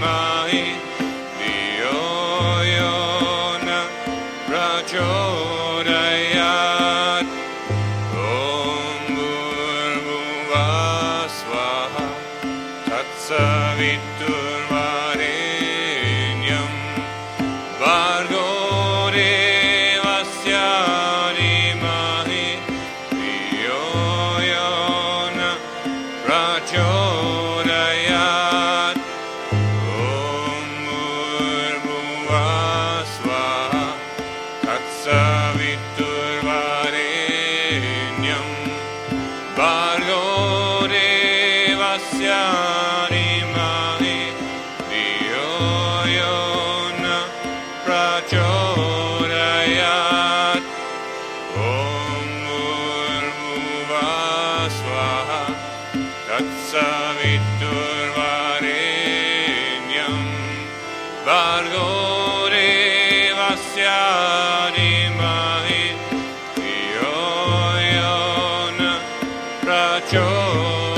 Mahi.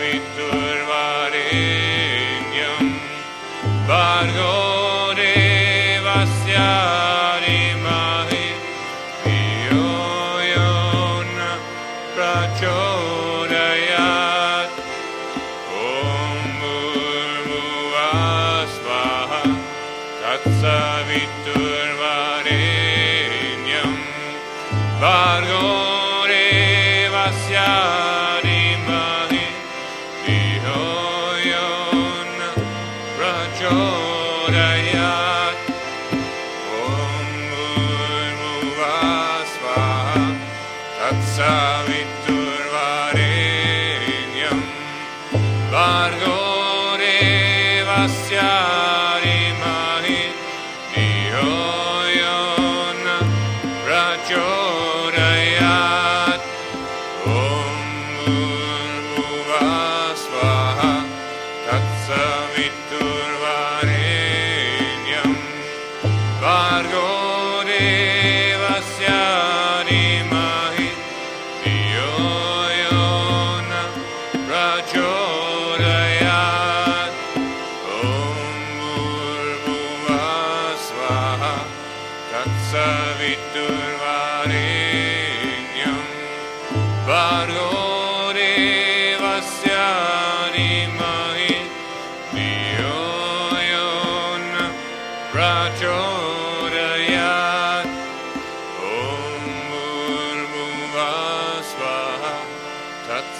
विदुर्वारेण्यम् Bhargo रेवस्य या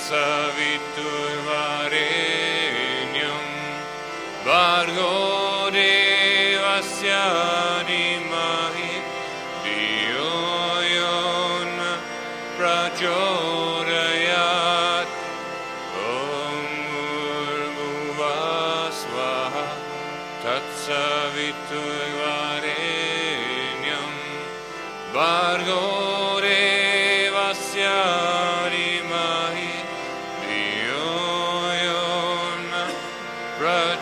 savitturvarenyam vargo devasya animahi diyoyon prajo Savitur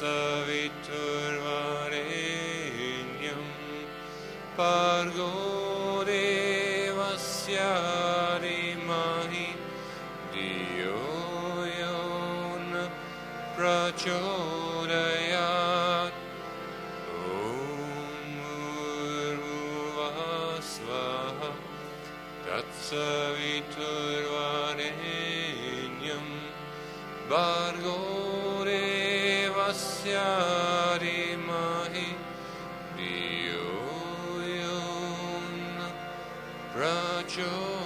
Tatsaviturvarenyam Bargo devasya dimahi Dio yona prachodayat. Om Urvasvaha Tatsaviturvarenyam Bargo devasya prachodayat